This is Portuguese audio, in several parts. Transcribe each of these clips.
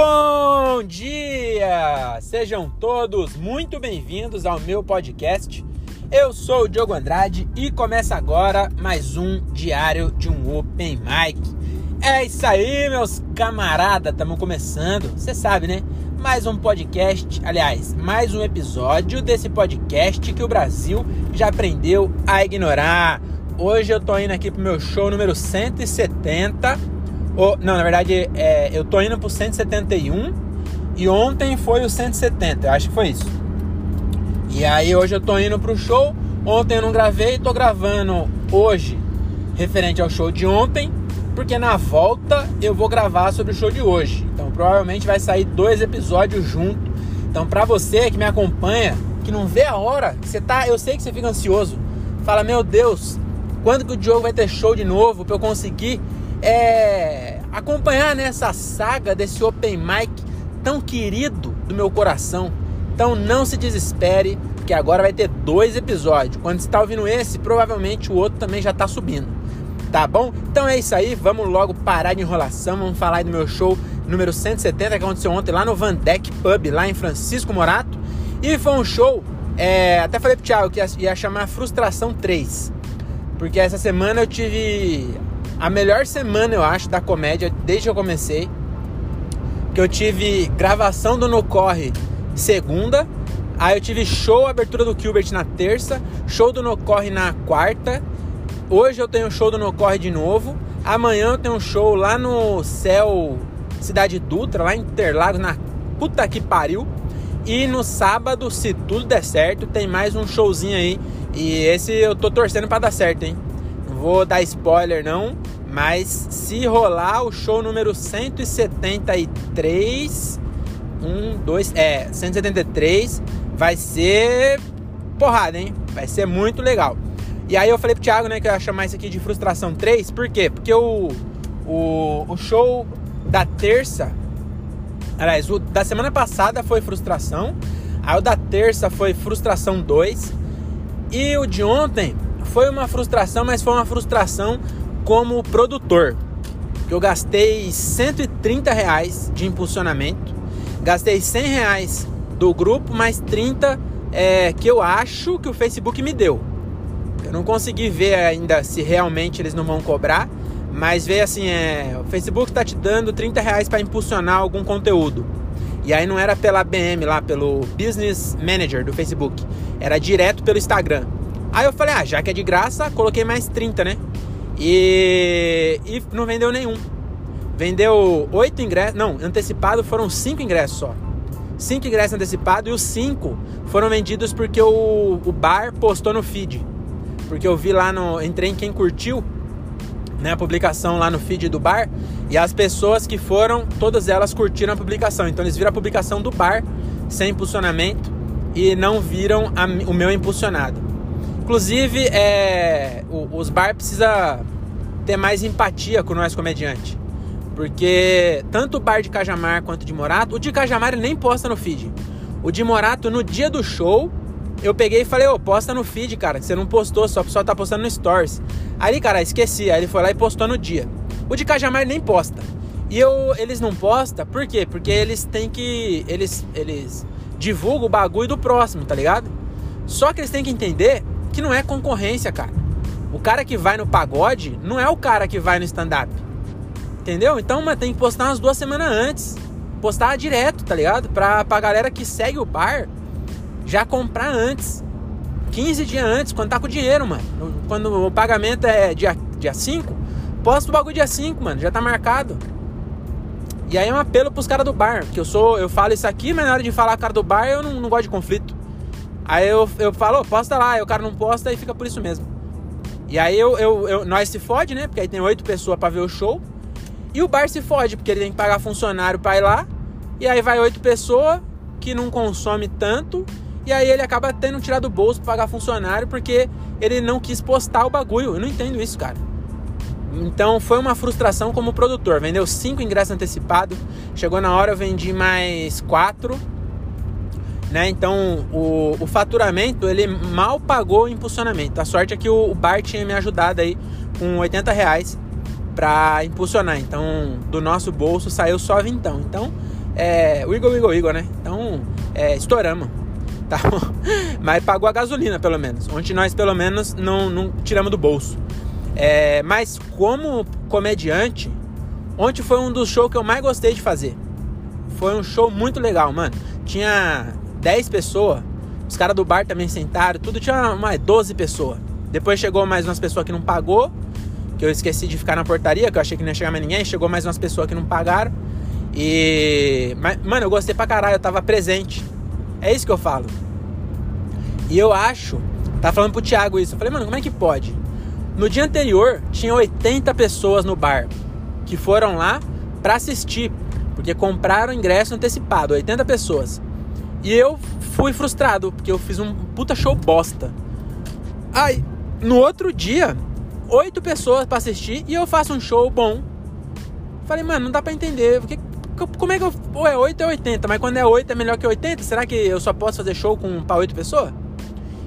Bom dia! Sejam todos muito bem-vindos ao meu podcast. Eu sou o Diogo Andrade e começa agora mais um diário de um Open Mic. É isso aí, meus camaradas, estamos começando, você sabe, né? Mais um podcast, aliás, mais um episódio desse podcast que o Brasil já aprendeu a ignorar. Hoje eu tô indo aqui pro meu show número 170. Não, na verdade, é, eu tô indo pro 171 e ontem foi o 170, eu acho que foi isso. E aí hoje eu tô indo pro show. Ontem eu não gravei, tô gravando hoje referente ao show de ontem, porque na volta eu vou gravar sobre o show de hoje. Então provavelmente vai sair dois episódios junto. Então para você que me acompanha, que não vê a hora, você tá, eu sei que você fica ansioso. Fala, meu Deus, quando que o Diogo vai ter show de novo para eu conseguir é, acompanhar nessa saga desse open mic tão querido do meu coração. Então não se desespere, que agora vai ter dois episódios. Quando está ouvindo esse, provavelmente o outro também já está subindo. Tá bom? Então é isso aí, vamos logo parar de enrolação, vamos falar aí do meu show número 170 que aconteceu ontem lá no Van Deck Pub, lá em Francisco Morato. E foi um show, é, até falei pro Thiago que ia, ia chamar Frustração 3. Porque essa semana eu tive a melhor semana, eu acho, da comédia desde que eu comecei. Que eu tive gravação do No Corre segunda. Aí eu tive show, abertura do Gilbert na terça. Show do No Corre na quarta. Hoje eu tenho show do No Corre de novo. Amanhã eu tenho um show lá no Céu Cidade Dutra, lá em Interlagos, na puta que pariu. E no sábado, se tudo der certo, tem mais um showzinho aí e esse eu tô torcendo para dar certo, hein? Vou dar spoiler não, mas se rolar o show número 173, 1, 2, é, 173, vai ser porrada, hein? Vai ser muito legal. E aí eu falei pro Thiago, né, que eu ia chamar isso aqui de frustração 3, por quê? Porque o, o, o show da terça, aliás, o da semana passada foi frustração, aí o da terça foi frustração 2, e o de ontem foi uma frustração, mas foi uma frustração como produtor. Eu gastei 130 reais de impulsionamento, gastei 100 reais do grupo, mais 30 é, que eu acho que o Facebook me deu. Eu não consegui ver ainda se realmente eles não vão cobrar, mas veio assim, é, o Facebook está te dando 30 reais para impulsionar algum conteúdo. E aí não era pela BM lá, pelo Business Manager do Facebook. Era direto pelo Instagram. Aí eu falei, ah, já que é de graça, coloquei mais 30, né? E, e não vendeu nenhum. Vendeu oito ingressos, não, antecipado foram cinco ingressos só. Cinco ingressos antecipados e os cinco foram vendidos porque o, o bar postou no feed. Porque eu vi lá no. Entrei em quem curtiu né, a publicação lá no feed do bar e as pessoas que foram, todas elas curtiram a publicação. Então eles viram a publicação do bar sem impulsionamento e não viram a, o meu impulsionado. Inclusive, é, o, os bar precisa ter mais empatia com nós comediante. Porque tanto o bar de Cajamar quanto de Morato, o de Cajamar ele nem posta no feed. O de Morato, no dia do show, eu peguei e falei, ô, oh, posta no feed, cara, você não postou, só o pessoal tá postando no Stories. Aí, cara, esqueci. Aí ele foi lá e postou no dia. O de Cajamar nem posta. E eu, eles não postam, por quê? Porque eles têm que. Eles, eles divulgam o bagulho do próximo, tá ligado? Só que eles têm que entender que não é concorrência, cara. O cara que vai no pagode não é o cara que vai no stand-up. Entendeu? Então, mas tem que postar umas duas semanas antes. Postar direto, tá ligado? Pra, pra galera que segue o bar já comprar antes. 15 dias antes, quando tá com dinheiro, mano. Quando o pagamento é dia, dia 5, posta o bagulho dia 5, mano. Já tá marcado. E aí é um apelo pros caras do bar. Que eu sou. Eu falo isso aqui, mas na hora de falar cara do bar, eu não, não gosto de conflito. Aí eu, eu falo, posta lá, aí o cara não posta e fica por isso mesmo. E aí eu, eu, eu, nós se fode, né? Porque aí tem oito pessoas para ver o show. E o bar se fode, porque ele tem que pagar funcionário pra ir lá. E aí vai oito pessoas que não consome tanto e aí ele acaba tendo tirado do bolso pra pagar funcionário porque ele não quis postar o bagulho. Eu não entendo isso, cara. Então foi uma frustração como produtor. Vendeu cinco ingressos antecipados. Chegou na hora, eu vendi mais quatro. Né? Então o, o faturamento ele mal pagou o impulsionamento. A sorte é que o, o bar tinha me ajudado aí com 80 reais para impulsionar. Então do nosso bolso saiu só vintão. Então é, Igor, Igor, Igor, né? Então, é, estouramos. Tá mas pagou a gasolina, pelo menos. Ontem nós, pelo menos, não, não tiramos do bolso. É, mas como comediante, ontem foi um dos shows que eu mais gostei de fazer. Foi um show muito legal, mano. Tinha 10 pessoas, os caras do bar também sentaram, tudo tinha mais 12 pessoas. Depois chegou mais umas pessoas que não pagou, que eu esqueci de ficar na portaria, que eu achei que não ia chegar mais ninguém. Chegou mais umas pessoas que não pagaram. E. Mas, mano, eu gostei pra caralho, eu tava presente. É isso que eu falo. E eu acho. Tá falando pro Thiago isso. Eu falei, mano, como é que pode? No dia anterior, tinha 80 pessoas no bar que foram lá para assistir, porque compraram ingresso antecipado, 80 pessoas. E eu fui frustrado, porque eu fiz um puta show bosta. Aí, no outro dia, oito pessoas para assistir e eu faço um show bom. Falei, mano, não dá pra entender. Porque, como é que eu. Ou é 8 é 80, mas quando é 8 é melhor que 80? Será que eu só posso fazer show com para 8 pessoas?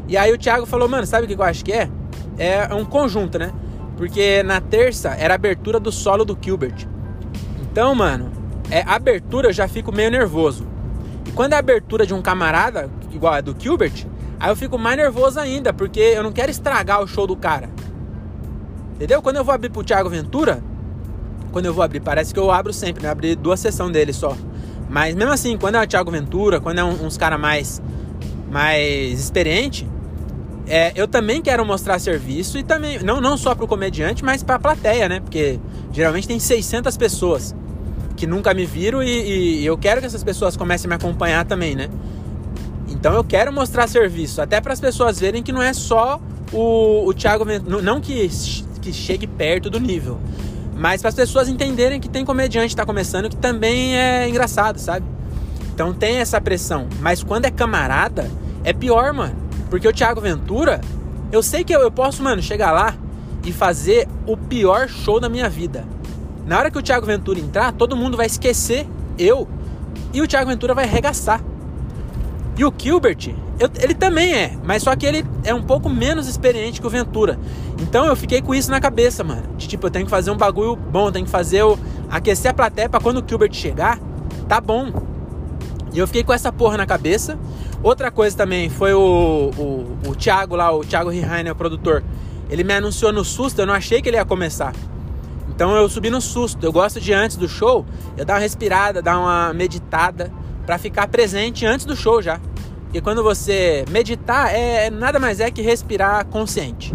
E aí o Thiago falou, mano, sabe o que eu acho que é? É um conjunto, né? Porque na terça era a abertura do solo do Gilbert. Então, mano, é abertura eu já fico meio nervoso. E quando é a abertura de um camarada, igual a do Gilbert, aí eu fico mais nervoso ainda, porque eu não quero estragar o show do cara. Entendeu? Quando eu vou abrir pro Thiago Ventura, quando eu vou abrir, parece que eu abro sempre, né? Abrir duas sessões dele só. Mas mesmo assim, quando é o Thiago Ventura, quando é uns cara mais mais experiente, é, eu também quero mostrar serviço e também, não, não só para o comediante, mas para a plateia, né? Porque geralmente tem 600 pessoas que nunca me viram e, e, eu quero que essas pessoas comecem a me acompanhar também, né? Então eu quero mostrar serviço, até para as pessoas verem que não é só o, o Thiago Ventura, não que, que chegue perto do nível, mas para as pessoas entenderem que tem comediante que está começando que também é engraçado, sabe? Então tem essa pressão, mas quando é camarada, é pior, mano. Porque o Thiago Ventura, eu sei que eu, eu posso, mano, chegar lá e fazer o pior show da minha vida. Na hora que o Thiago Ventura entrar, todo mundo vai esquecer eu e o Thiago Ventura vai arregaçar. E o Gilbert, eu, ele também é, mas só que ele é um pouco menos experiente que o Ventura. Então eu fiquei com isso na cabeça, mano. De, tipo, eu tenho que fazer um bagulho bom, tenho que fazer aquecer a plateia pra quando o Gilbert chegar, tá bom. E eu fiquei com essa porra na cabeça. Outra coisa também foi o, o, o Thiago lá, o Thiago Rihainer, o produtor. Ele me anunciou no susto, eu não achei que ele ia começar. Então eu subi no susto. Eu gosto de antes do show, eu dar uma respirada, dar uma meditada para ficar presente antes do show já. Porque quando você meditar é nada mais é que respirar consciente.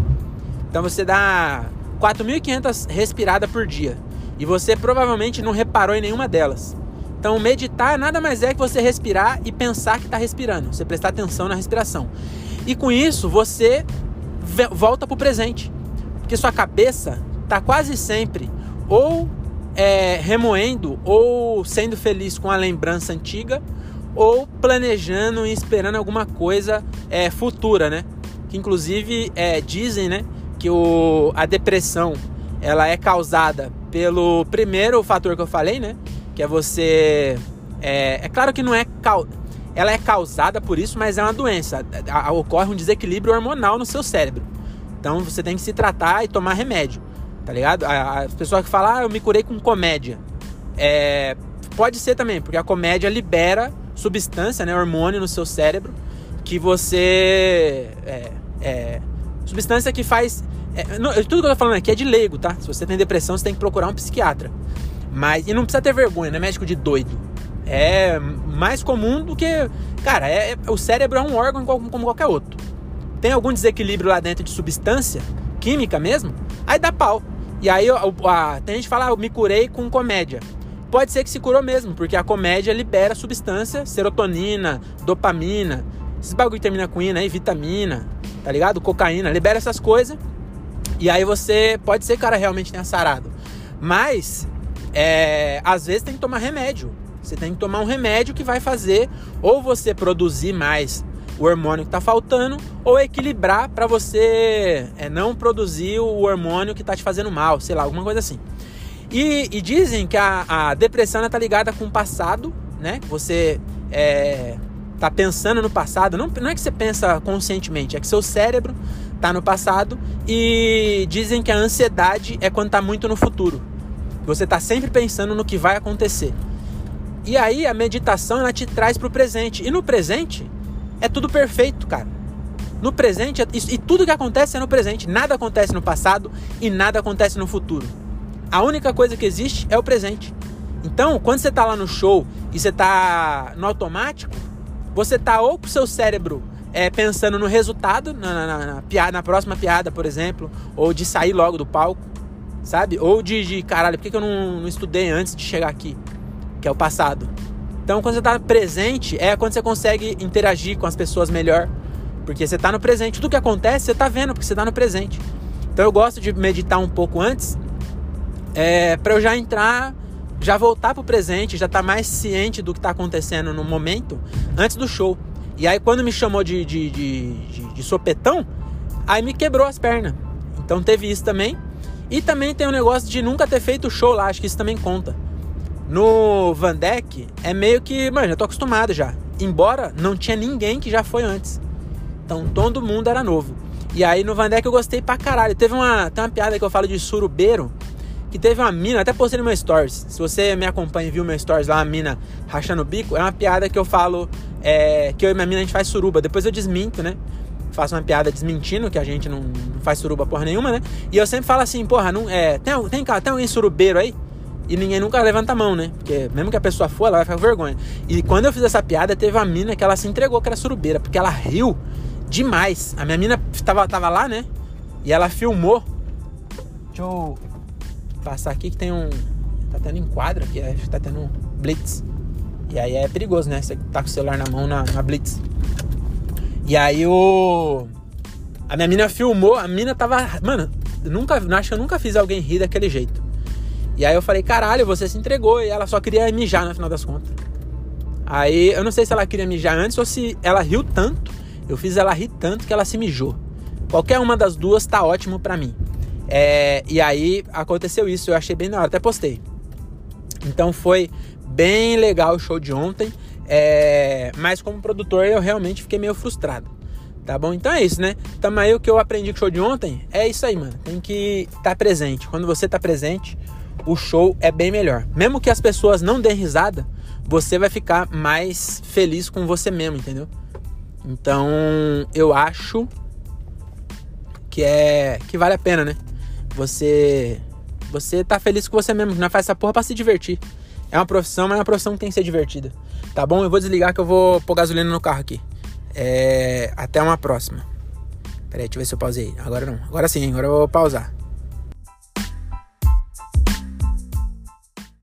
Então você dá 4.500 respiradas por dia e você provavelmente não reparou em nenhuma delas. Então, meditar nada mais é que você respirar e pensar que está respirando. Você prestar atenção na respiração. E com isso, você volta para o presente. Porque sua cabeça está quase sempre ou é, remoendo ou sendo feliz com a lembrança antiga ou planejando e esperando alguma coisa é, futura, né? Que inclusive é, dizem, né, que o, a depressão ela é causada pelo primeiro fator que eu falei, né? que é você. É, é claro que não é. Ela é causada por isso, mas é uma doença. Ocorre um desequilíbrio hormonal no seu cérebro. Então você tem que se tratar e tomar remédio, tá ligado? As pessoas que falam, ah, eu me curei com comédia. É, pode ser também, porque a comédia libera substância, né, hormônio no seu cérebro, que você. É, é, substância que faz. É, não, tudo que eu tô falando aqui é de leigo, tá? Se você tem depressão, você tem que procurar um psiquiatra. Mas, e não precisa ter vergonha, não é médico de doido. É mais comum do que. Cara, é, é, o cérebro é um órgão como qualquer outro. Tem algum desequilíbrio lá dentro de substância, química mesmo, aí dá pau. E aí a, tem gente que fala, ah, eu me curei com comédia. Pode ser que se curou mesmo, porque a comédia libera substância, serotonina, dopamina, esses bagulho que termina com ina aí, vitamina, tá ligado? Cocaína, libera essas coisas. E aí você pode ser cara realmente tenha sarado. Mas é, às vezes tem que tomar remédio. Você tem que tomar um remédio que vai fazer ou você produzir mais o hormônio que está faltando ou equilibrar para você é, não produzir o hormônio que está te fazendo mal, sei lá, alguma coisa assim. E, e dizem que a, a depressão está ligada com o passado, né? Você é, tá pensando no passado, não, não é que você pensa conscientemente, é que seu cérebro está no passado e dizem que a ansiedade é quando está muito no futuro. Você está sempre pensando no que vai acontecer. E aí a meditação ela te traz pro presente. E no presente é tudo perfeito, cara. No presente, e tudo que acontece é no presente. Nada acontece no passado e nada acontece no futuro. A única coisa que existe é o presente. Então, quando você está lá no show e você está no automático, você está ou com o seu cérebro é, pensando no resultado, na, na, na, piada, na próxima piada, por exemplo, ou de sair logo do palco, sabe? Ou de, de caralho, por que, que eu não, não estudei antes de chegar aqui? Que é o passado. Então, quando você está presente, é quando você consegue interagir com as pessoas melhor. Porque você está no presente. Tudo que acontece, você está vendo, porque você está no presente. Então, eu gosto de meditar um pouco antes, é, para eu já entrar já voltar pro presente, já estar tá mais ciente do que está acontecendo no momento antes do show. E aí quando me chamou de, de, de, de, de sopetão, aí me quebrou as pernas. Então teve isso também. E também tem o um negócio de nunca ter feito show lá, acho que isso também conta. No Vandeck é meio que, mano, eu tô acostumado já. Embora não tinha ninguém que já foi antes. Então todo mundo era novo. E aí no Vandeck eu gostei pra caralho. Teve uma, tem uma piada que eu falo de surubeiro, que teve uma mina, até postei no meu stories. Se você me acompanha e viu meu stories lá, uma mina rachando o bico, é uma piada que eu falo é, que eu e minha mina a gente faz suruba. Depois eu desminto, né? Faço uma piada desmentindo que a gente não, não faz suruba porra nenhuma, né? E eu sempre falo assim, porra, não, é, tem, tem, tem alguém surubeiro aí? E ninguém nunca levanta a mão, né? Porque mesmo que a pessoa for, ela vai ficar com vergonha. E quando eu fiz essa piada, teve uma mina que ela se entregou que era surubeira, porque ela riu demais. A minha mina tava, tava lá, né? E ela filmou. Deixa eu passar aqui que tem um. Tá tendo enquadro aqui, acho que tá tendo um blitz. E aí é perigoso, né? Você tá com o celular na mão na, na blitz. E aí o. A minha mina filmou, a mina tava. Mano, nunca, acho que eu nunca fiz alguém rir daquele jeito. E aí eu falei, caralho, você se entregou. E ela só queria mijar no final das contas. Aí eu não sei se ela queria mijar antes ou se ela riu tanto. Eu fiz ela rir tanto que ela se mijou. Qualquer uma das duas tá ótimo pra mim. É, e aí aconteceu isso, eu achei bem da hora, até postei. Então foi bem legal o show de ontem, é, mas como produtor eu realmente fiquei meio frustrado. Tá bom? Então é isso, né? Então aí o que eu aprendi com o show de ontem é isso aí, mano. Tem que estar tá presente. Quando você tá presente, o show é bem melhor. Mesmo que as pessoas não deem risada, você vai ficar mais feliz com você mesmo, entendeu? Então eu acho que é que vale a pena, né? Você você tá feliz com você mesmo, não faz essa porra pra se divertir. É uma profissão, mas é uma profissão que tem que ser divertida. Tá bom? Eu vou desligar que eu vou pôr gasolina no carro aqui. É... Até uma próxima. Peraí, deixa eu ver se eu pausei. Agora não. Agora sim, agora eu vou pausar.